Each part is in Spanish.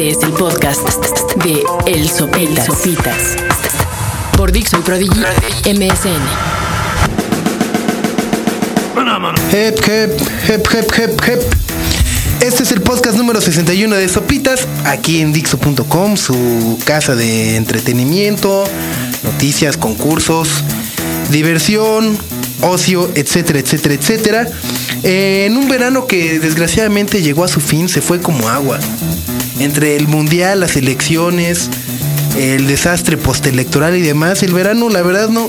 Este es el podcast de El Sopitas. Por Dixo y Prodigy MSN. Hep, hep, hep, hep, hep, hep. Este es el podcast número 61 de Sopitas, aquí en Dixo.com, su casa de entretenimiento, noticias, concursos, diversión, ocio, etcétera, etcétera, etcétera. En un verano que desgraciadamente llegó a su fin, se fue como agua. Entre el mundial, las elecciones, el desastre postelectoral y demás, el verano la verdad no,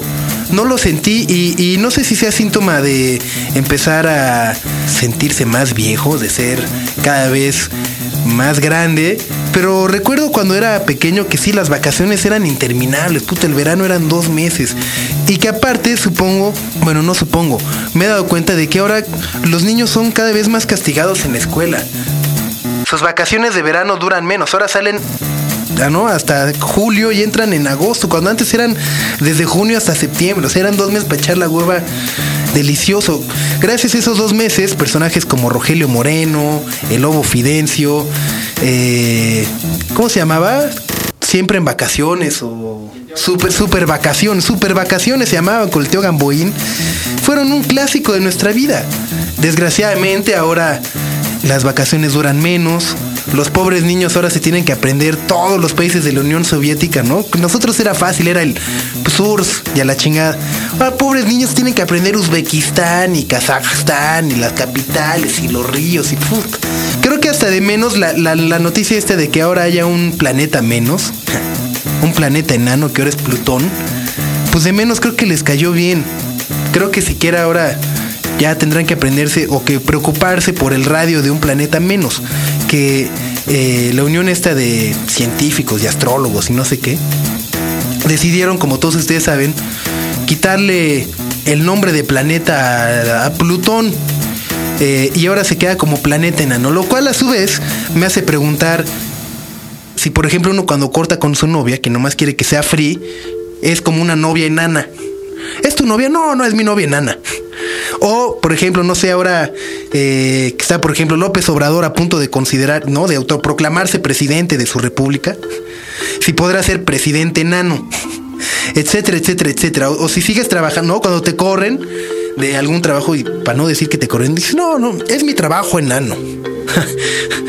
no lo sentí y, y, no sé si sea síntoma de empezar a sentirse más viejo, de ser cada vez más grande. Pero recuerdo cuando era pequeño que sí, las vacaciones eran interminables, puta, el verano eran dos meses. Y que aparte, supongo, bueno, no supongo, me he dado cuenta de que ahora los niños son cada vez más castigados en la escuela. Sus vacaciones de verano duran menos, ahora salen ¿no? Hasta julio y entran en agosto, cuando antes eran desde junio hasta septiembre, o sea, eran dos meses para echar la hueva delicioso. Gracias a esos dos meses, personajes como Rogelio Moreno, el Lobo Fidencio, eh, ¿cómo se llamaba? Siempre en vacaciones o super, super vacaciones, super vacaciones se llamaban con el Gamboín, fueron un clásico de nuestra vida. Desgraciadamente ahora las vacaciones duran menos, los pobres niños ahora se tienen que aprender todos los países de la Unión Soviética, ¿no? Nosotros era fácil, era el SURS y a la chingada. Ahora pobres niños tienen que aprender Uzbekistán y Kazajstán y las capitales y los ríos y puf. Creo que hasta de menos la, la, la noticia esta de que ahora haya un planeta menos, un planeta enano que ahora es Plutón, pues de menos creo que les cayó bien. Creo que siquiera ahora ya tendrán que aprenderse o que preocuparse por el radio de un planeta menos. Que eh, la unión esta de científicos y astrólogos y no sé qué, decidieron, como todos ustedes saben, quitarle el nombre de planeta a, Plutón. Eh, y ahora se queda como planeta enano, lo cual a su vez me hace preguntar si por ejemplo uno cuando corta con su novia, que nomás quiere que sea free, es como una novia enana. ¿Es tu novia? No, no es mi novia enana. O, por ejemplo, no sé, ahora eh, que está, por ejemplo, López Obrador a punto de considerar, ¿no? De autoproclamarse presidente de su república. Si podrá ser presidente enano. Etcétera, etcétera, etcétera. O, o si sigues trabajando, ¿no? Cuando te corren de algún trabajo y para no decir que te corren, dices, no, no, es mi trabajo enano.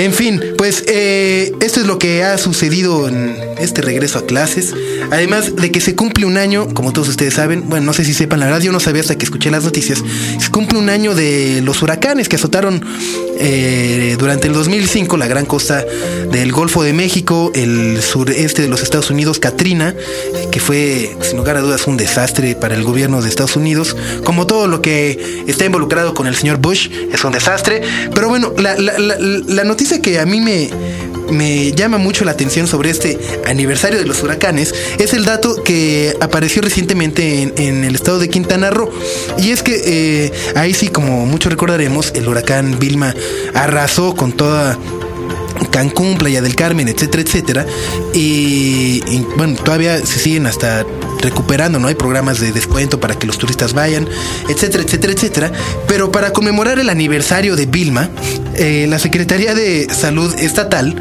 En fin, pues eh, esto es lo que ha sucedido en este regreso a clases. Además de que se cumple un año, como todos ustedes saben, bueno, no sé si sepan, la verdad yo no sabía hasta que escuché las noticias, se cumple un año de los huracanes que azotaron eh, durante el 2005 la gran costa del Golfo de México, el sureste de los Estados Unidos, Katrina, que fue sin lugar a dudas un desastre para el gobierno de Estados Unidos, como todo lo que está involucrado con el señor Bush, es un desastre. Pero bueno, la, la, la, noticia que a mí me, llama mucho la atención sobre este aniversario de los huracanes es el dato que apareció recientemente en, el estado de Quintana Roo. Y es que eh, ahí sí, como muchos recordaremos, el huracán Vilma arrasó con toda Cancún, Playa del Carmen, etcétera, etcétera. Y, bueno, todavía se siguen hasta recuperando, ¿no? Hay programas de descuento para que los turistas vayan, etcétera, etcétera, etcétera. Pero para conmemorar el aniversario de Vilma, eh, la Secretaría de Salud Estatal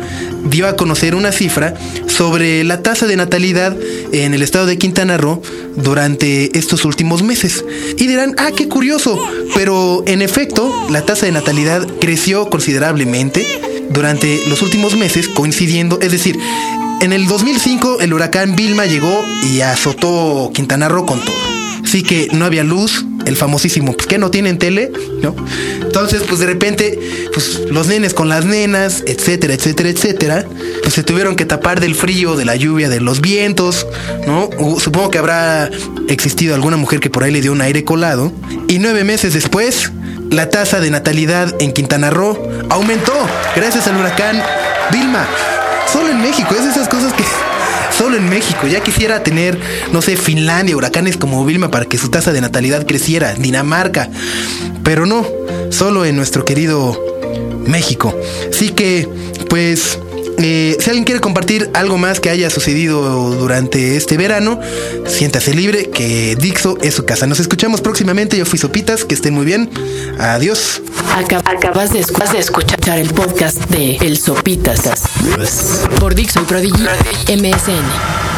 dio a conocer una cifra sobre la tasa de natalidad en el estado de Quintana Roo durante estos últimos meses. Y dirán, ah, qué curioso, pero en efecto, la tasa de natalidad creció considerablemente durante los últimos meses, coincidiendo, es decir, en el 2005 el huracán Vilma llegó y azotó Quintana Roo con todo. Así que no había luz, el famosísimo, pues que no tienen tele, ¿no? Entonces, pues de repente, pues los nenes con las nenas, etcétera, etcétera, etcétera, pues se tuvieron que tapar del frío, de la lluvia, de los vientos, ¿no? Supongo que habrá existido alguna mujer que por ahí le dio un aire colado. Y nueve meses después, la tasa de natalidad en Quintana Roo aumentó gracias al huracán Vilma. Solo en México, es esas cosas que solo en México. Ya quisiera tener, no sé, Finlandia, huracanes como Vilma para que su tasa de natalidad creciera, Dinamarca. Pero no, solo en nuestro querido México. Así que, pues, Eh, si alguien quiere compartir algo más que haya sucedido durante este verano, siéntase libre, que Dixo es su casa. Nos escuchamos próximamente. Yo fui Sopitas, que estén muy bien. Adiós. acabas de, escuchar el podcast de El Sopitas por Dixo y Prodigy MSN.